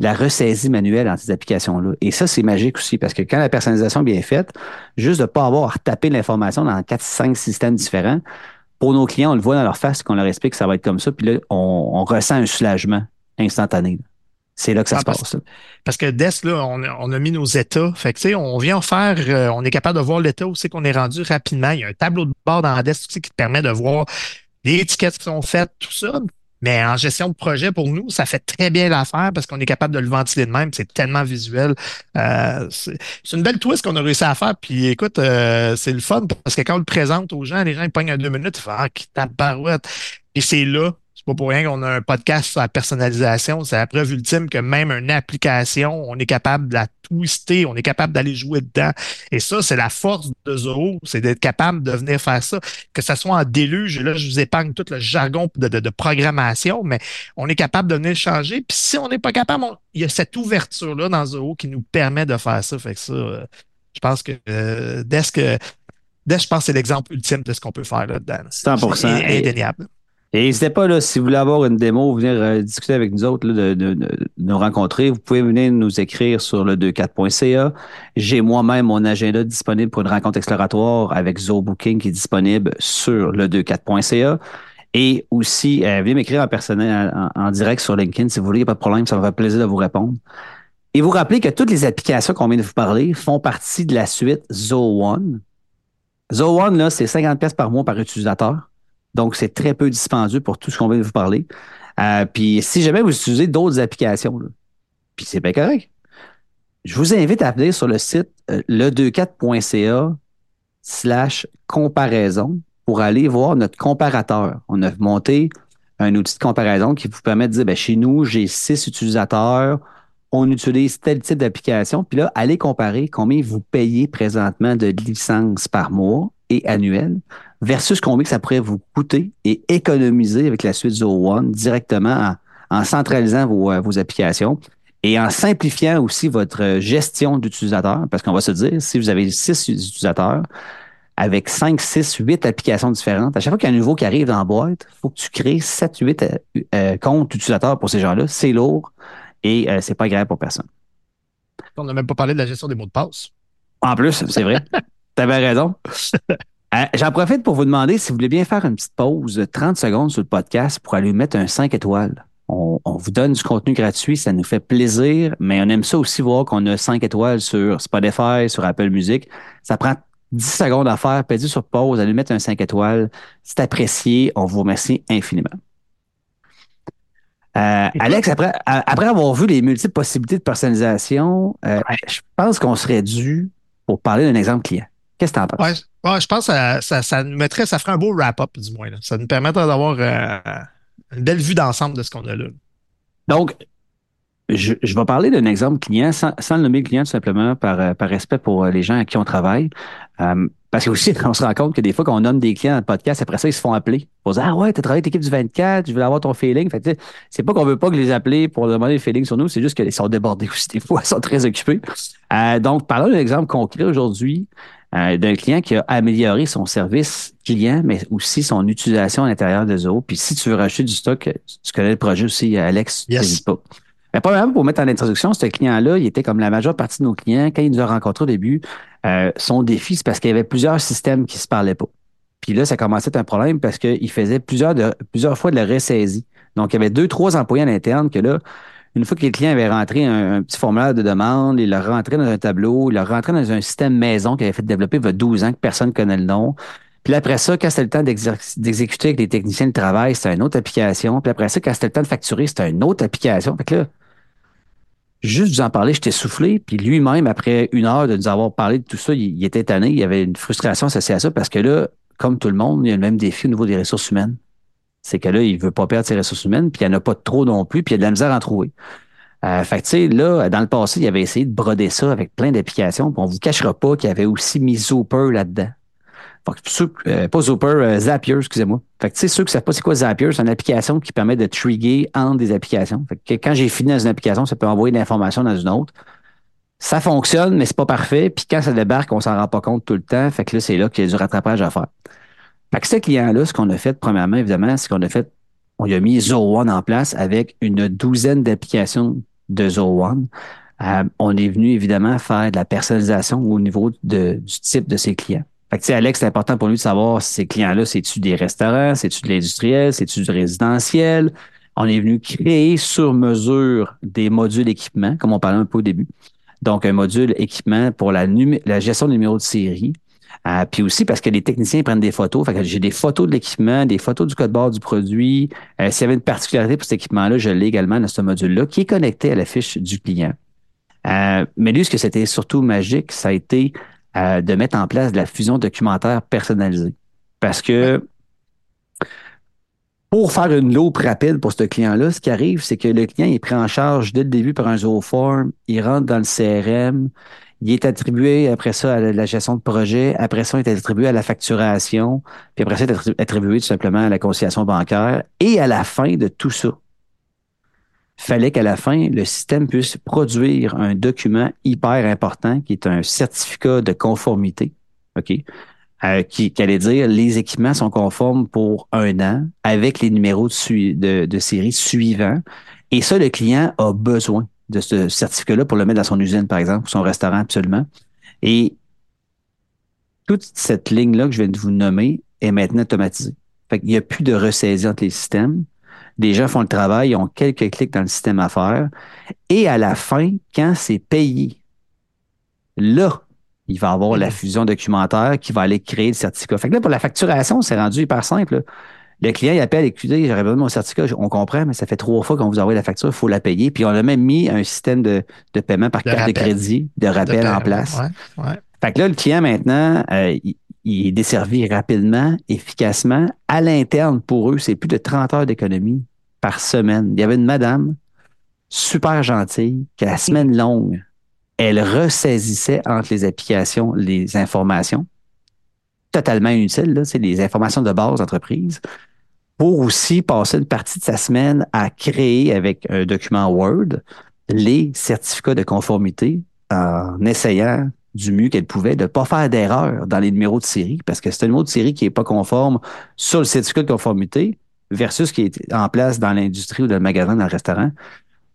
la ressaisie manuelle dans ces applications-là. Et ça, c'est magique aussi parce que quand la personnalisation est bien faite, juste de ne pas avoir à retaper l'information dans quatre, cinq systèmes différents, pour nos clients, on le voit dans leur face qu'on leur explique que ça va être comme ça, puis là, on, ressent un soulagement instantané. C'est là que ça ah, se passe. Parce que Desk, là, on, a mis nos états. Fait que, tu sais, on vient faire, euh, on est capable de voir l'état où c'est qu'on est rendu rapidement. Il y a un tableau de bord dans aussi qui te permet de voir les étiquettes qui sont faites, tout ça. Mais en gestion de projet, pour nous, ça fait très bien l'affaire parce qu'on est capable de le ventiler de même. C'est tellement visuel. Euh, c'est une belle twist qu'on a réussi à faire. Puis écoute, euh, c'est le fun parce que quand on le présente aux gens, les gens ils pognent en deux minutes, ils font Ah, qui tape barouette. Et c'est là pas pour rien qu'on a un podcast sur la personnalisation. C'est la preuve ultime que même une application, on est capable de la twister, on est capable d'aller jouer dedans. Et ça, c'est la force de Zoho, c'est d'être capable de venir faire ça. Que ça soit en déluge, là, je vous épargne tout le jargon de, programmation, mais on est capable de venir changer. Puis si on n'est pas capable, il y a cette ouverture-là dans Zoho qui nous permet de faire ça. Fait que ça, euh, je pense que euh, Desk, Desk, je pense que c'est l'exemple ultime de ce qu'on peut faire là-dedans. 100%. C'est indéniable. Et n'hésitez pas, là, si vous voulez avoir une démo, venir euh, discuter avec nous autres, de, nous rencontrer, vous pouvez venir nous écrire sur le 24.ca. J'ai moi-même mon agenda disponible pour une rencontre exploratoire avec Zoe Booking qui est disponible sur le 24.ca. Et aussi, euh, venez m'écrire en personnel, en, direct sur LinkedIn si vous voulez, il n'y a pas de problème, ça me fait plaisir de vous répondre. Et vous rappelez que toutes les applications qu'on vient de vous parler font partie de la suite Zoe One. Zoe One, là, c'est 50 pièces par mois par utilisateur. Donc, c'est très peu dispendieux pour tout ce qu'on vient de vous parler. Euh, puis, si jamais vous utilisez d'autres applications, puis c'est bien correct, je vous invite à venir sur le site euh, le24.ca slash comparaison pour aller voir notre comparateur. On a monté un outil de comparaison qui vous permet de dire, ben, chez nous, j'ai six utilisateurs, on utilise tel type d'application, puis là, allez comparer combien vous payez présentement de licences par mois et annuel versus combien que ça pourrait vous coûter et économiser avec la suite Zoho One directement en, centralisant vos, euh, vos, applications et en simplifiant aussi votre gestion d'utilisateurs. Parce qu'on va se dire, si vous avez six utilisateurs avec cinq, six, huit applications différentes, à chaque fois qu'il y a un nouveau qui arrive dans la boîte, il faut que tu crées sept, huit euh, euh, comptes utilisateurs pour ces gens-là. C'est lourd et c'est pas agréable pour personne. On n'a même pas parlé de la gestion des mots de passe. En plus, c'est vrai. (laughs) tu avais raison. (laughs) Euh, j'en profite pour vous demander si vous voulez bien faire une petite pause, 30 secondes sur le podcast pour aller mettre un 5 étoiles. On, vous donne du contenu gratuit, ça nous fait plaisir, mais on aime ça aussi voir qu'on a 5 étoiles sur Spotify, sur Apple Music. Ça prend 10 secondes à faire, pédez sur pause, allez mettre un 5 étoiles. C'est apprécié, on vous remercie infiniment. Euh, Alex, après, après avoir vu les multiples possibilités de personnalisation, euh, je pense qu'on serait dû pour parler d'un exemple client. Qu'est-ce que tu en penses? Ouais, je pense que ça, ça, mettrait, ça ferait un beau wrap-up, du moins. Ça nous permettrait d'avoir euh, une belle vue d'ensemble de ce qu'on a là. Donc, je, vais parler d'un exemple client sans, le nommer client tout simplement par, euh, par respect pour euh, les gens à qui on travaille. Parce que aussi, (laughs) on se rend compte que des fois, quand on nomme des clients dans le podcast, après ça, ils se font appeler pour dire Ah ouais, tu as travaillé avec l'équipe du 24, je veux avoir ton feeling. Fait c'est pas qu'on veut pas que les appeler pour demander le feeling sur nous, c'est juste qu'ils sont débordés (laughs) aussi. Des fois, ils sont très occupés. donc, parlons d'un exemple concret aujourd'hui. Euh, d'un client qui a amélioré son service client, mais aussi son utilisation à l'intérieur de Zoho. Puis si tu veux racheter du stock, tu connais le projet aussi, Alex, n'hésite pas. Mais pas pour mettre en introduction, ce client-là, il était comme la majeure partie de nos clients. Quand il nous a rencontrés au début, euh, son défi, c'est parce qu'il y avait plusieurs systèmes qui se parlaient pas. Puis là, ça commençait à être un problème parce qu'il faisait plusieurs, de, plusieurs fois de la ressaisie. Donc, il y avait deux, trois employés à l'interne que là, une fois que le client avait rentré un, petit formulaire de demande, il l'a rentré dans un tableau, il l'a rentré dans un système maison qu'il avait fait développer il y a 12 ans que personne ne connaît le nom. Puis après ça, quand c'était le temps d'exécuter avec les techniciens de travail, c'était une autre application. Puis après ça, quand c'était le temps de facturer, c'était une autre application. Fait que là, juste vous en parler, j'étais soufflé. Puis lui-même, après une heure de nous avoir parlé de tout ça, il, était étonné. Il y avait une frustration associée à ça parce que là, comme tout le monde, il y a le même défi au niveau des ressources humaines c'est que là, il veut pas perdre ses ressources humaines, puis il n'y en a pas trop non plus, puis il y a de la misère à en trouver. Euh, fait tu sais, là, dans le passé, il avait essayé de broder ça avec plein d'applications, on vous cachera pas qu'il avait aussi mis Zooper là-dedans. Euh, pas Zooper, euh, Zapier, excusez-moi. Fait que, ceux qui savent pas c'est quoi Zapier, c'est une application qui permet de trigger entre des applications. Fait que quand j'ai fini dans une application, ça peut envoyer de l'information dans une autre. Ça fonctionne, mais c'est pas parfait. Puis quand ça débarque, on s'en rend pas compte tout le temps. Fait que là, c'est là qu'il y a du rattrapage à faire. Fait que ce client-là, ce qu'on a fait, premièrement, évidemment, c'est qu'on a fait, on a mis Zoho One en place avec une douzaine d'applications de Zoho One. Euh, on est venu évidemment faire de la personnalisation au niveau de, du type de ses clients. Fait que, Alex, c'est important pour lui de savoir si ces clients-là, c'est-tu des restaurants, c'est-tu de l'industriel, c'est-tu du résidentiel? On est venu créer sur mesure des modules équipement, comme on parlait un peu au début. Donc, un module équipement pour la, la gestion du numéro de série. Euh, puis aussi parce que les techniciens prennent des photos. Fait que j'ai des photos de l'équipement, des photos du code barre du produit. Euh, S'il y avait une particularité pour cet équipement-là, je l'ai également dans ce module-là qui est connecté à la fiche du client. Euh, mais lui, ce que c'était surtout magique, ça a été euh, de mettre en place de la fusion documentaire personnalisée. Parce que pour faire une loupe rapide pour ce client-là, ce qui arrive, c'est que le client est pris en charge dès le début par un zooform, il rentre dans le CRM, il est attribué après ça à la gestion de projet, après ça, il est attribué à la facturation, puis après ça, il est attribué tout simplement à la conciliation bancaire. Et à la fin de tout ça, fallait qu'à la fin, le système puisse produire un document hyper important qui est un certificat de conformité, OK? Euh, qui, allait dire les équipements sont conformes pour un an avec les numéros de, de, série suivants. Et ça, le client a besoin de ce certificat-là pour le mettre dans son usine, par exemple, ou son restaurant, absolument. Et toute cette ligne-là que je viens de vous nommer est maintenant automatisée. Fait qu'il n'y a plus de ressaisie entre les systèmes. Les gens font le travail, ils ont quelques clics dans le système à faire. Et à la fin, quand c'est payé, là, il va avoir la mm. fusion documentaire qui va aller créer le certificat. Fait que là, pour la facturation, c'est rendu hyper simple. Le client, il appelle, écoutez, j'aurais besoin de mon certificat, on comprend, mais ça fait trois fois qu'on vous envoie la facture, il faut la payer. Puis on a même mis un système de, paiement par carte de crédit, de rappel en place. Fait que là, le client, maintenant, euh, il est desservi rapidement, efficacement. À l'interne, pour eux, c'est plus de 30 heures d'économie par semaine. Il y avait une madame super gentille qui, la semaine longue, elle ressaisissait entre les applications les informations totalement inutiles, c'est les informations de base d'entreprise, pour aussi passer une partie de sa semaine à créer avec un document Word les certificats de conformité en essayant du mieux qu'elle pouvait de ne pas faire d'erreur dans les numéros de série, parce que c'est un numéro de série qui n'est pas conforme sur le certificat de conformité versus ce qui est en place dans l'industrie ou dans le magasin, dans le restaurant.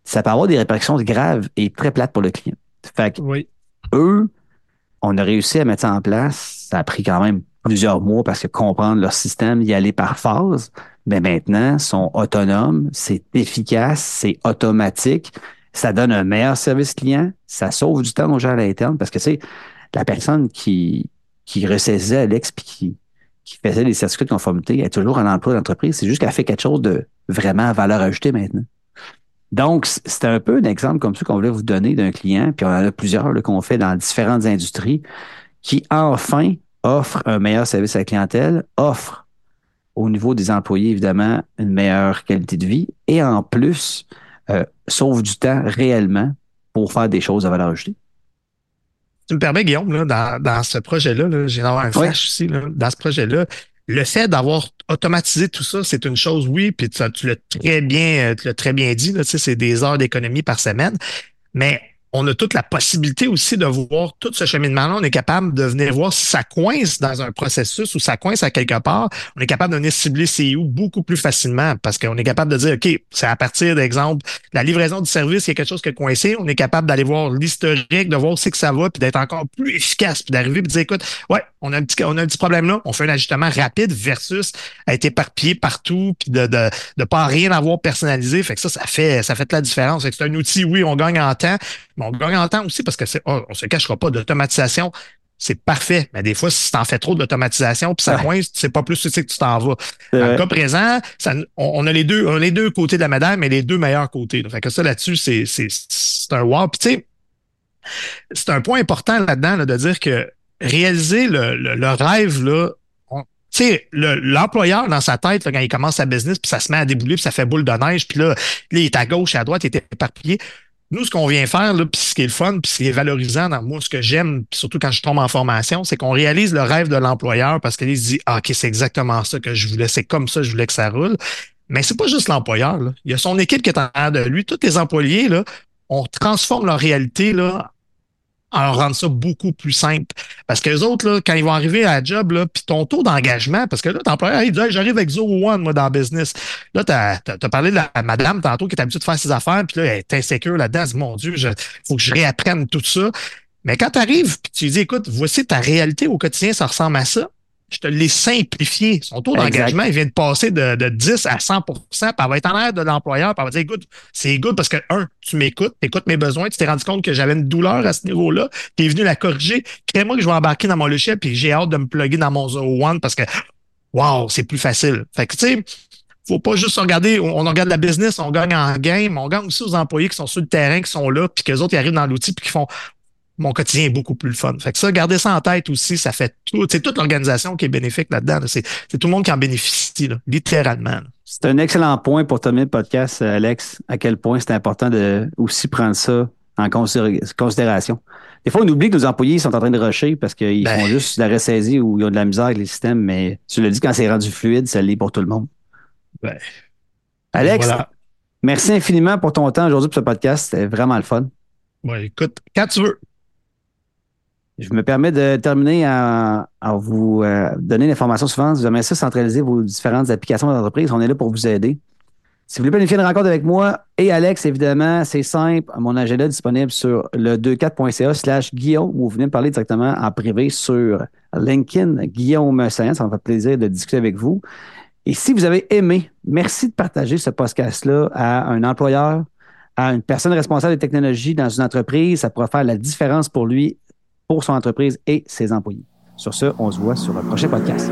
Ça peut avoir des répercussions graves et très plates pour le client. Fait que eux, on a réussi à mettre ça en place. Ça a pris quand même plusieurs mois parce que comprendre leur système, y aller par phase. Mais maintenant, sont autonomes, c'est efficace, c'est automatique ça donne un meilleur service client, ça sauve du temps aux gens à l'interne parce que c'est la personne qui, qui ressaisissait Alex puis qui, qui faisait les certificats de conformité est toujours en emploi d'entreprise. C'est juste qu'elle fait quelque chose de vraiment valeur ajoutée maintenant. Donc, c'est un peu un exemple comme ça qu'on voulait vous donner d'un client, puis on en a plusieurs qu'on fait dans différentes industries, qui enfin offre un meilleur service à la clientèle, offre au niveau des employés, évidemment, une meilleure qualité de vie, et en plus, euh, sauve du temps réellement pour faire des choses à valeur ajoutée. Tu me permets, Guillaume, là, dans, ce projet-là, j'ai d'avoir un flash aussi, dans ce projet-là, le fait d'avoir automatisé tout ça, c'est une chose, oui, puis tu, tu l'as très bien, tu l'as très bien dit, c'est des heures d'économie par semaine. Mais on a toute la possibilité aussi de voir tout ce cheminement-là. On est capable de venir voir si ça coince dans un processus ou ça coince à quelque part. On est capable de venir cibler CIO beaucoup plus facilement parce qu'on est capable de dire, OK, c'est à partir d'exemple, la livraison du service, il y a quelque chose qui est coincé. On est capable d'aller voir l'historique, de voir où c'est que ça va, puis d'être encore plus efficace, puis d'arriver et de dire, écoute, ouais, on a un petit, problème là. On fait un ajustement rapide versus être éparpillé partout, puis de, de, de pas rien avoir personnalisé. Fait que ça, ça fait, ça fait la différence. c'est un outil, oui, on gagne en temps, on gagne en temps aussi parce que c'est, oh, on se cachera pas d'automatisation. C'est parfait. Mais des fois, si tu en fais trop d'automatisation, puis ça coince, c'est pas plus tu sais que tu t'en vas. Dans le cas présent, ça, on, a les deux, on a les deux côtés de la médaille, mais les deux meilleurs côtés. Fait que ça, là-dessus, c'est, c'est, c'est un wow. Puis tu sais, c'est un point important là-dedans là, de dire que réaliser le, le, rêve, là, tu sais, l'employeur dans sa tête, quand il commence sa business, puis ça se met à débouler, puis ça fait boule de neige, puis là, là, il est à gauche et à droite, il est éparpillé. Nous, ce qu'on vient faire, là, puis ce qui est le fun, puis ce qui est valorisant dans moi, ce que j'aime, surtout quand je tombe en formation, c'est qu'on réalise le rêve de l'employeur parce qu'il se dit ah, OK, c'est exactement ça que je voulais, c'est comme ça que je voulais que ça roule. Mais c'est pas juste l'employeur. Il y a son équipe qui est en arrière de lui. Tous les employés, là, on transforme leur réalité là, en rendre ça beaucoup plus simple. Parce que les autres, là, quand ils vont arriver à la job, puis ton taux d'engagement, parce que là, ton employeur, il dit j'arrive avec zero one, moi, dans le business. Là, tu as, parlé de la madame tantôt qui est habituée de faire ses affaires, puis là, elle est insécure là-dedans. Mon Dieu, il faut que je réapprenne tout ça. Mais quand tu arrives, puis tu dis, écoute, voici ta réalité au quotidien, ça ressemble à ça je te l'ai simplifié. Son taux d'engagement, il vient de passer de, de 10 à 100% puis elle va être en l'air de l'employeur, puis elle va dire, écoute, c'est good parce que, un, tu m'écoutes, tu écoutes mes besoins, tu t'es rendu compte que j'avais une douleur à ce niveau-là, tu es venu la corriger, crée-moi que je vais embarquer dans mon logiciel, puis j'ai hâte de me plugger dans mon Zero One parce que, wow, c'est plus facile. Fait que, tu sais, faut pas juste regarder, on, regarde la business, on gagne en game, on gagne aussi aux employés qui sont sur le terrain, qui sont là, puis que les autres ils arrivent dans l'outil, puis qui font mon quotidien est beaucoup plus fun. Fait que ça, garder ça en tête aussi, ça fait tout. C'est toute l'organisation qui est bénéfique là-dedans. C'est tout le monde qui en bénéficie, littéralement. C'est un excellent point pour terminer le podcast, Alex, à quel point c'est important de aussi prendre ça en considération. Des fois, on oublie que nos employés sont en train de rusher parce qu'ils ben. font juste de la ressaisie ou ils ont de la misère avec les systèmes, mais tu l'as dit, quand c'est rendu fluide, ça l'est pour tout le monde. Ben. Alex, merci infiniment pour ton temps aujourd'hui pour ce podcast. C'était vraiment le fun. Ouais, écoute, quand tu veux. Je me permets de terminer en, vous euh, donner l'information suivante. Vous aimez ça centraliser vos différentes applications d'entreprise. On est là pour vous aider. Si vous voulez planifier une rencontre avec moi et Alex, évidemment, c'est simple. Mon agenda est disponible sur le 24.ca slash Guillaume ou vous venez me parler directement en privé sur LinkedIn, Guillaume Saint. Ça me fait plaisir de discuter avec vous. Et si vous avez aimé, merci de partager ce podcast-là à un employeur, à une personne responsable des technologies dans une entreprise. Ça pourra faire la différence pour lui pour son entreprise et ses employés. Sur ce, on se voit sur le prochain podcast.